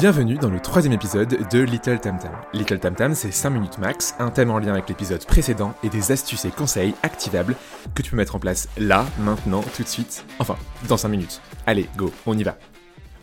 Bienvenue dans le troisième épisode de Little Tam Tam. Little Tam Tam, c'est 5 minutes max, un thème en lien avec l'épisode précédent et des astuces et conseils activables que tu peux mettre en place là, maintenant, tout de suite. Enfin, dans 5 minutes. Allez, go, on y va.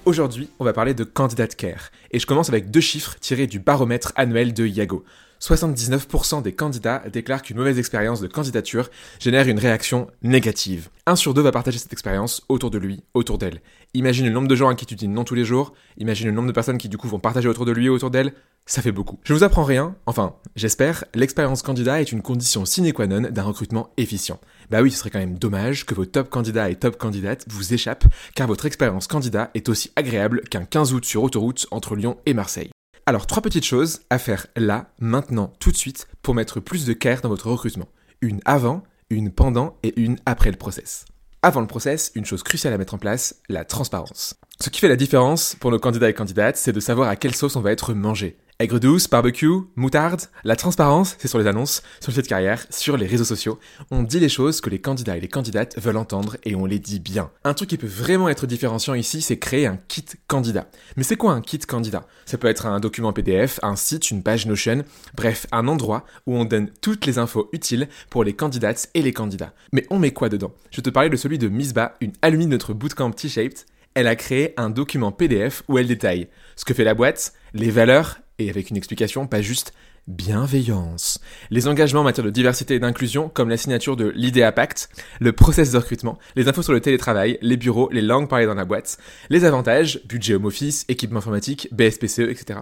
Aujourd'hui, on va parler de candidate care. Et je commence avec deux chiffres tirés du baromètre annuel de Yago. 79% des candidats déclarent qu'une mauvaise expérience de candidature génère une réaction négative. Un sur deux va partager cette expérience autour de lui, autour d'elle. Imagine le nombre de gens à qui tu dis non tous les jours, imagine le nombre de personnes qui du coup vont partager autour de lui, autour d'elle, ça fait beaucoup. Je vous apprends rien, enfin, j'espère, l'expérience candidat est une condition sine qua non d'un recrutement efficient. Bah oui, ce serait quand même dommage que vos top candidats et top candidates vous échappent, car votre expérience candidat est aussi agréable qu'un 15 août sur autoroute entre Lyon et Marseille. Alors, trois petites choses à faire là, maintenant, tout de suite, pour mettre plus de care dans votre recrutement. Une avant, une pendant et une après le process. Avant le process, une chose cruciale à mettre en place, la transparence. Ce qui fait la différence pour nos candidats et candidates, c'est de savoir à quelle sauce on va être mangé. Aigre douce, barbecue, moutarde, la transparence, c'est sur les annonces, sur le site carrière, sur les réseaux sociaux. On dit les choses que les candidats et les candidates veulent entendre et on les dit bien. Un truc qui peut vraiment être différenciant ici, c'est créer un kit candidat. Mais c'est quoi un kit candidat? Ça peut être un document PDF, un site, une page Notion, bref, un endroit où on donne toutes les infos utiles pour les candidates et les candidats. Mais on met quoi dedans? Je te parlais de celui de Misba, une alumni de notre bootcamp T-Shaped. Elle a créé un document PDF où elle détaille ce que fait la boîte, les valeurs et avec une explication, pas juste bienveillance. Les engagements en matière de diversité et d'inclusion, comme la signature de l'IDEA Pact, le process de recrutement, les infos sur le télétravail, les bureaux, les langues parlées dans la boîte, les avantages, budget home office, équipement informatique, BSPCE, etc.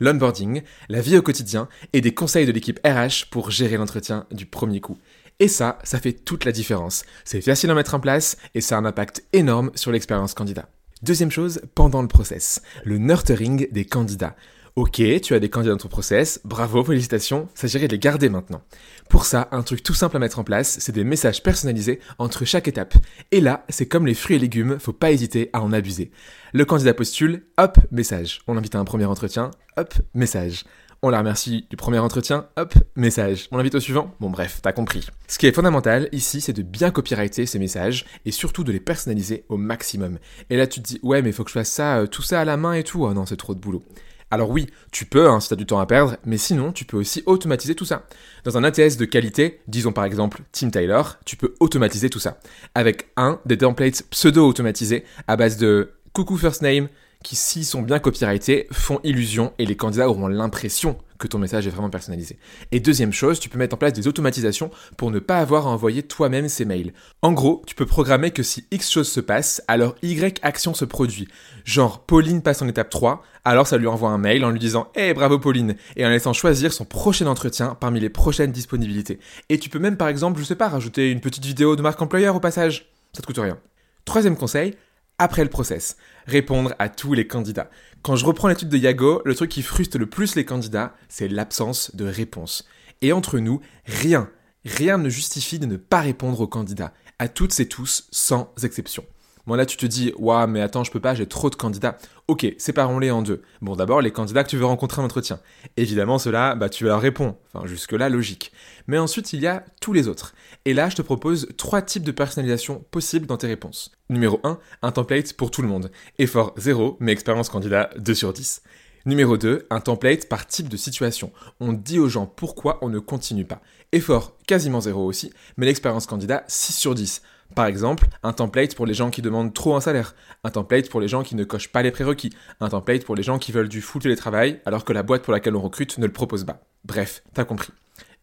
L'onboarding, la vie au quotidien et des conseils de l'équipe RH pour gérer l'entretien du premier coup. Et ça, ça fait toute la différence. C'est facile à mettre en place et ça a un impact énorme sur l'expérience candidat. Deuxième chose, pendant le process, le nurturing des candidats. Ok, tu as des candidats dans ton process, bravo, félicitations, s'agirait de les garder maintenant. Pour ça, un truc tout simple à mettre en place, c'est des messages personnalisés entre chaque étape. Et là, c'est comme les fruits et légumes, faut pas hésiter à en abuser. Le candidat postule, hop, message. On l'invite à un premier entretien, hop, message. On la remercie du premier entretien, hop, message. On l'invite au suivant Bon bref, t'as compris. Ce qui est fondamental ici, c'est de bien copyrighter ces messages et surtout de les personnaliser au maximum. Et là tu te dis, ouais mais faut que je fasse ça, euh, tout ça à la main et tout. Oh non, c'est trop de boulot. Alors oui, tu peux hein, si tu as du temps à perdre, mais sinon tu peux aussi automatiser tout ça. Dans un ATS de qualité, disons par exemple Tim Taylor, tu peux automatiser tout ça. Avec un des templates pseudo-automatisés à base de coucou first name, qui, s'ils sont bien copyrightés, font illusion et les candidats auront l'impression que ton message est vraiment personnalisé. Et deuxième chose, tu peux mettre en place des automatisations pour ne pas avoir à envoyer toi-même ces mails. En gros, tu peux programmer que si X chose se passe, alors Y action se produit. Genre, Pauline passe en étape 3, alors ça lui envoie un mail en lui disant Eh bravo Pauline et en laissant choisir son prochain entretien parmi les prochaines disponibilités. Et tu peux même par exemple, je sais pas, rajouter une petite vidéo de marque employeur au passage. Ça te coûte rien. Troisième conseil, après le process, répondre à tous les candidats. Quand je reprends l'étude de Yago, le truc qui frustre le plus les candidats, c'est l'absence de réponse. Et entre nous, rien, rien ne justifie de ne pas répondre aux candidats, à toutes et tous, sans exception. Bon là tu te dis, waouh mais attends je peux pas, j'ai trop de candidats. Ok, séparons-les en deux. Bon d'abord les candidats que tu veux rencontrer en entretien. Évidemment cela, bah tu leur réponds. Enfin jusque là logique. Mais ensuite il y a tous les autres. Et là je te propose trois types de personnalisation possibles dans tes réponses. Numéro 1, un template pour tout le monde. Effort 0, mais expérience candidat 2 sur 10. Numéro 2, un template par type de situation. On dit aux gens pourquoi on ne continue pas. Effort quasiment 0 aussi, mais l'expérience candidat 6 sur 10. Par exemple, un template pour les gens qui demandent trop un salaire, un template pour les gens qui ne cochent pas les prérequis, un template pour les gens qui veulent du full télétravail alors que la boîte pour laquelle on recrute ne le propose pas. Bref, t'as compris.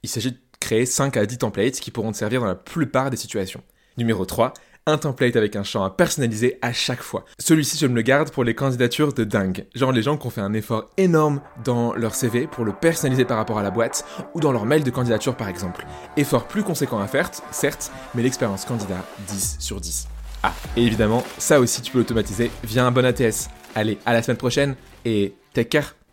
Il s'agit de créer 5 à 10 templates qui pourront te servir dans la plupart des situations. Numéro 3, un template avec un champ à personnaliser à chaque fois. Celui-ci, je me le garde pour les candidatures de dingue. Genre les gens qui ont fait un effort énorme dans leur CV pour le personnaliser par rapport à la boîte ou dans leur mail de candidature par exemple. Effort plus conséquent à faire, certes, mais l'expérience candidat 10 sur 10. Ah, et évidemment, ça aussi tu peux l'automatiser via un bon ATS. Allez, à la semaine prochaine et take care